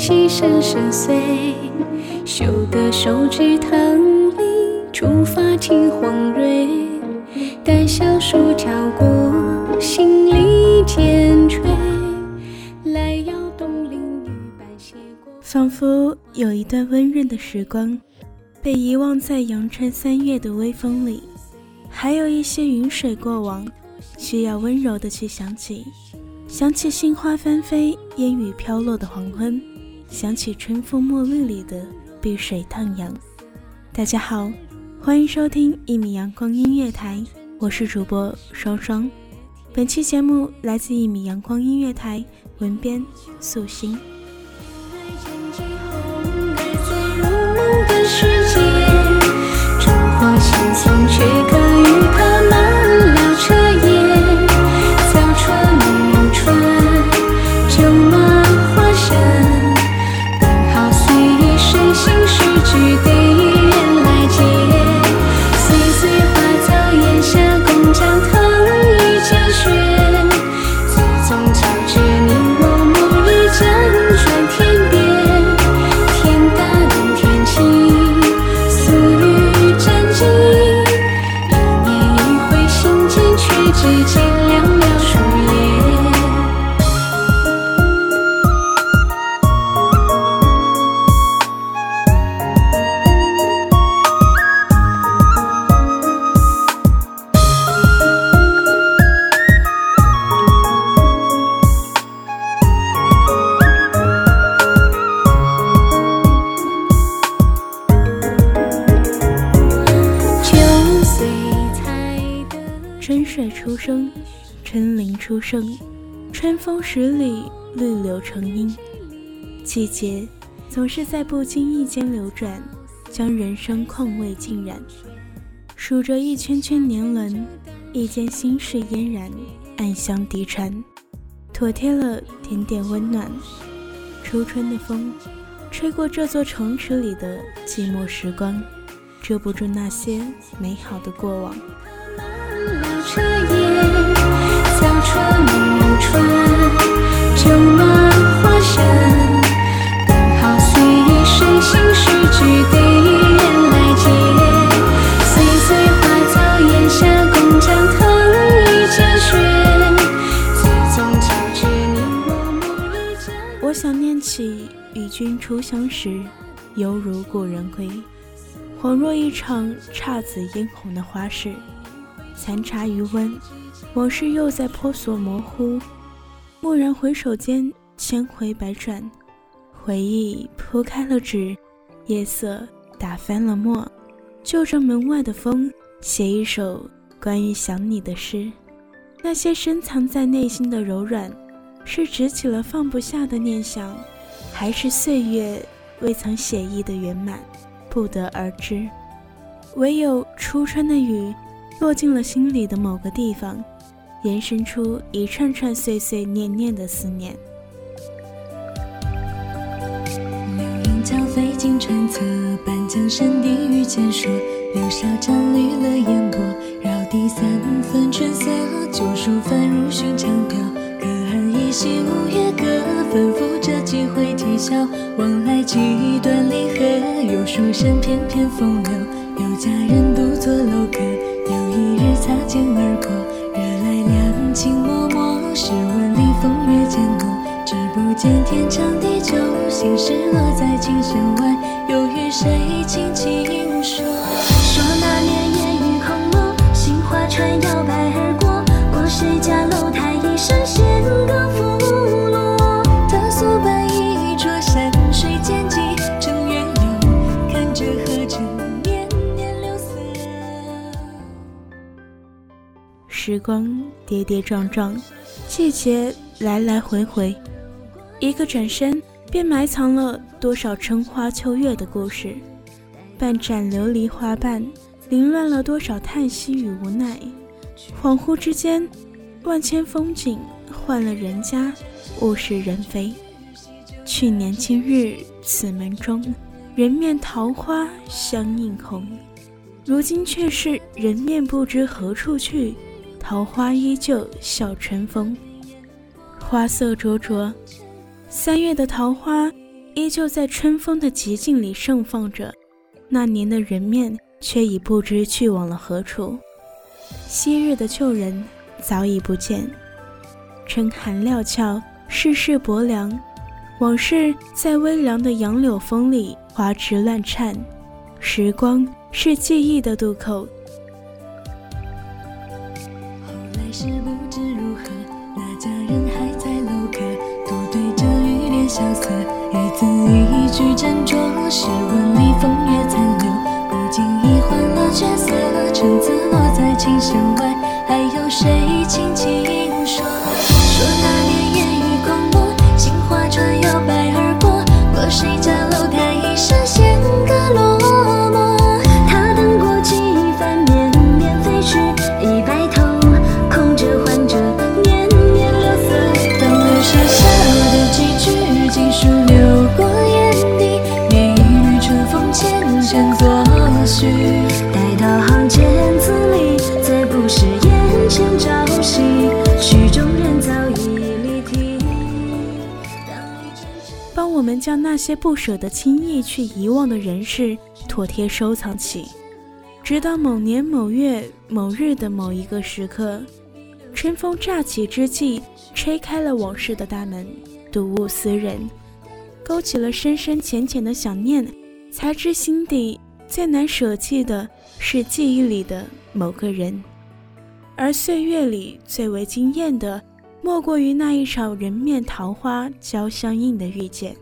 春溪声声碎。修得手指棠梨，触发听黄蕊。待小树跳过，心里渐垂。来摇动林雨般斜过。仿佛有一段温润的时光，被遗忘在阳春三月的微风里，还有一些云水过往，需要温柔的去想起。想起杏花纷飞、烟雨飘落的黄昏，想起春风末日里的碧水荡漾。大家好，欢迎收听一米阳光音乐台，我是主播双双。本期节目来自一米阳光音乐台，文编素心。林初盛，春风十里，绿柳成荫。季节总是在不经意间流转，将人生况味浸染。数着一圈圈年轮，一间心事嫣然，暗香低传，妥帖了点点温暖。初春的风，吹过这座城池里的寂寞时光，遮不住那些美好的过往。我，想念起与君初相识，犹如故人归，恍若一场姹紫嫣红的花事。残茶余温，往事又在婆娑模糊。蓦然回首间，千回百转，回忆铺开了纸，夜色打翻了墨，就着门外的风，写一首关于想你的诗。那些深藏在内心的柔软，是执起了放不下的念想，还是岁月未曾写意的圆满，不得而知。唯有初春的雨，落进了心里的某个地方，延伸出一串串碎碎念念的思念。流云交飞经川侧，半江山地遇见说。柳梢沾绿了烟波，绕堤三分春色，旧书翻入寻常调。隔岸依稀五月歌，吩咐着几回啼笑。往来几段离合，有书生翩翩风流，有佳人独坐楼阁。擦肩而过，惹来两情脉脉。试问里风月渐浓，只不见天长地久，心事落在琴弦外，又与谁轻轻光跌跌撞撞，季节来来回回，一个转身便埋藏了多少春花秋月的故事。半盏琉璃花瓣，凌乱了多少叹息与无奈。恍惚之间，万千风景换了人家，物是人非。去年今日此门中，人面桃花相映红。如今却是人面不知何处去，桃花依旧笑春风。花色灼灼，三月的桃花依旧在春风的极境里盛放着。那年的人面却已不知去往了何处，昔日的旧人早已不见。春寒料峭，世事薄凉，往事在微凉的杨柳风里花枝乱颤。时光是记忆的渡口。是不知如何，那家人还在楼阁，独对着玉帘萧瑟。一字一句斟酌，诗文里风月残留，不经意换了角色，橙子落在琴弦外，还有谁轻轻说？说那年烟雨空蒙，杏花船摇摆而过，过谁家我们将那些不舍得轻易去遗忘的人事妥帖收藏起，直到某年某月某日的某一个时刻，春风乍起之际，吹开了往事的大门，睹物思人，勾起了深深浅浅的想念，才知心底最难舍弃的是记忆里的某个人，而岁月里最为惊艳的。莫过于那一场人面桃花交相映的遇见。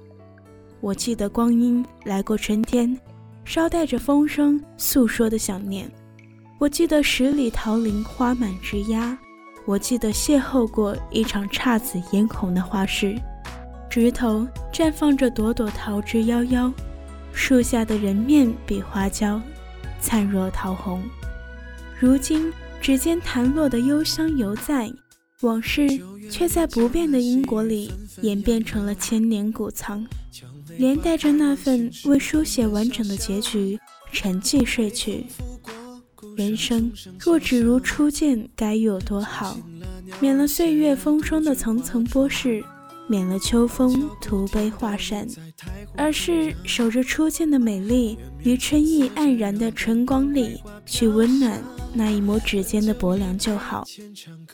我记得光阴来过春天，捎带着风声诉说的想念。我记得十里桃林花满枝桠，我记得邂逅过一场姹紫嫣红的花事，枝头绽放着朵朵桃之夭夭，树下的人面比花娇，灿若桃红。如今指尖弹落的幽香犹在。往事却在不变的因果里演变成了千年古藏，连带着那份未书写完整的结局，沉寂睡去。人生若只如初见，该有多好？免了岁月风霜的层层剥蚀，免了秋风徒悲画扇，而是守着初见的美丽，于春意黯然的春光里，去温暖。那一抹指尖的薄凉就好。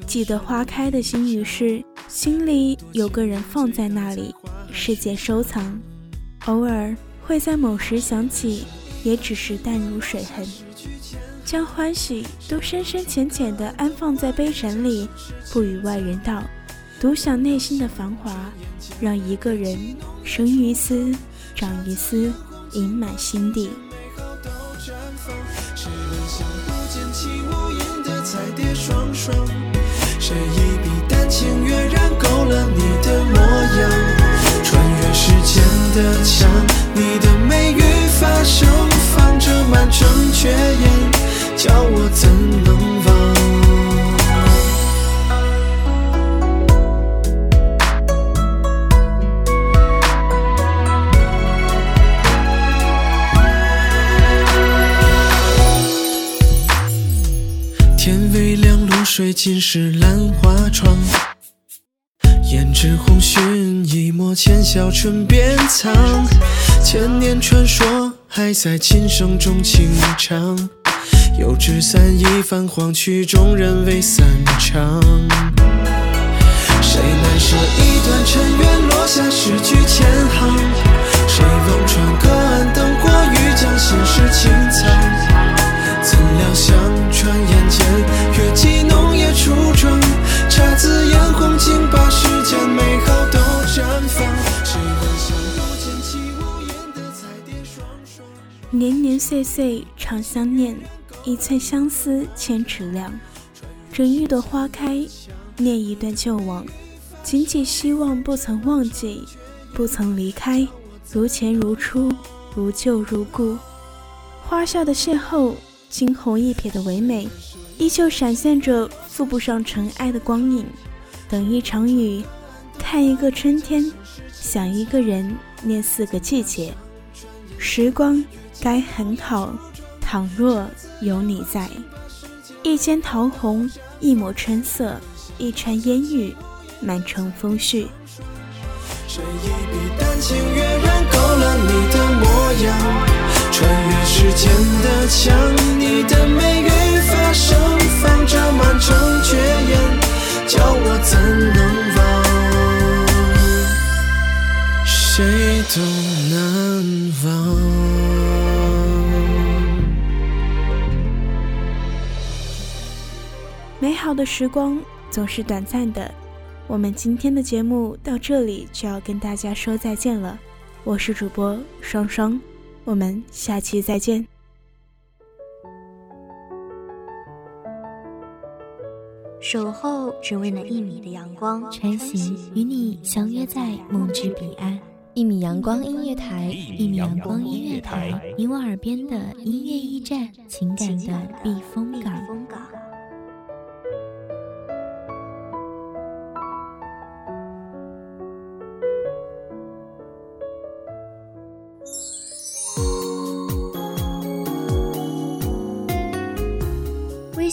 记得花开的心语是：心里有个人放在那里，世界收藏。偶尔会在某时想起，也只是淡如水痕。将欢喜都深深浅浅地安放在杯盏里，不与外人道，独享内心的繁华，让一个人生于斯，长于斯，盈满心底。谁？一笔丹青跃然勾勒你的模样的墙，你的美语发生放着满城绝艳，叫我怎能忘？天微亮，露水浸湿兰花窗。胭脂红熏一抹浅笑唇边藏，千年传说还在琴声中轻唱。油纸伞一泛黄曲终人未散场。谁难舍一段尘缘，落下诗句千行？谁望穿隔岸灯火，欲将心事轻藏？怎料想年年岁岁常相念，一寸相思千尺量。整一朵花开，念一段旧往，仅仅希望不曾忘记，不曾离开，如前如初，如旧如故。花下的邂逅，惊鸿一瞥的唯美，依旧闪现着附不上尘埃的光影。等一场雨，看一个春天，想一个人，念四个季节。时光该很好，倘若有你在。一间桃红，一抹春色，一川烟雨，满城风絮。谁一笔丹青跃然勾勒你的模样，穿越时间的墙，你的美语发生放着满城绝艳，叫我怎能忘？谁都难忘。好的时光总是短暂的，我们今天的节目到这里就要跟大家说再见了。我是主播双双，我们下期再见。守候只为那一米的阳光，穿行与你相约在梦之彼岸。一米阳光音乐台，一米阳光音乐台，你我耳边的音乐驿站，情感的避风港。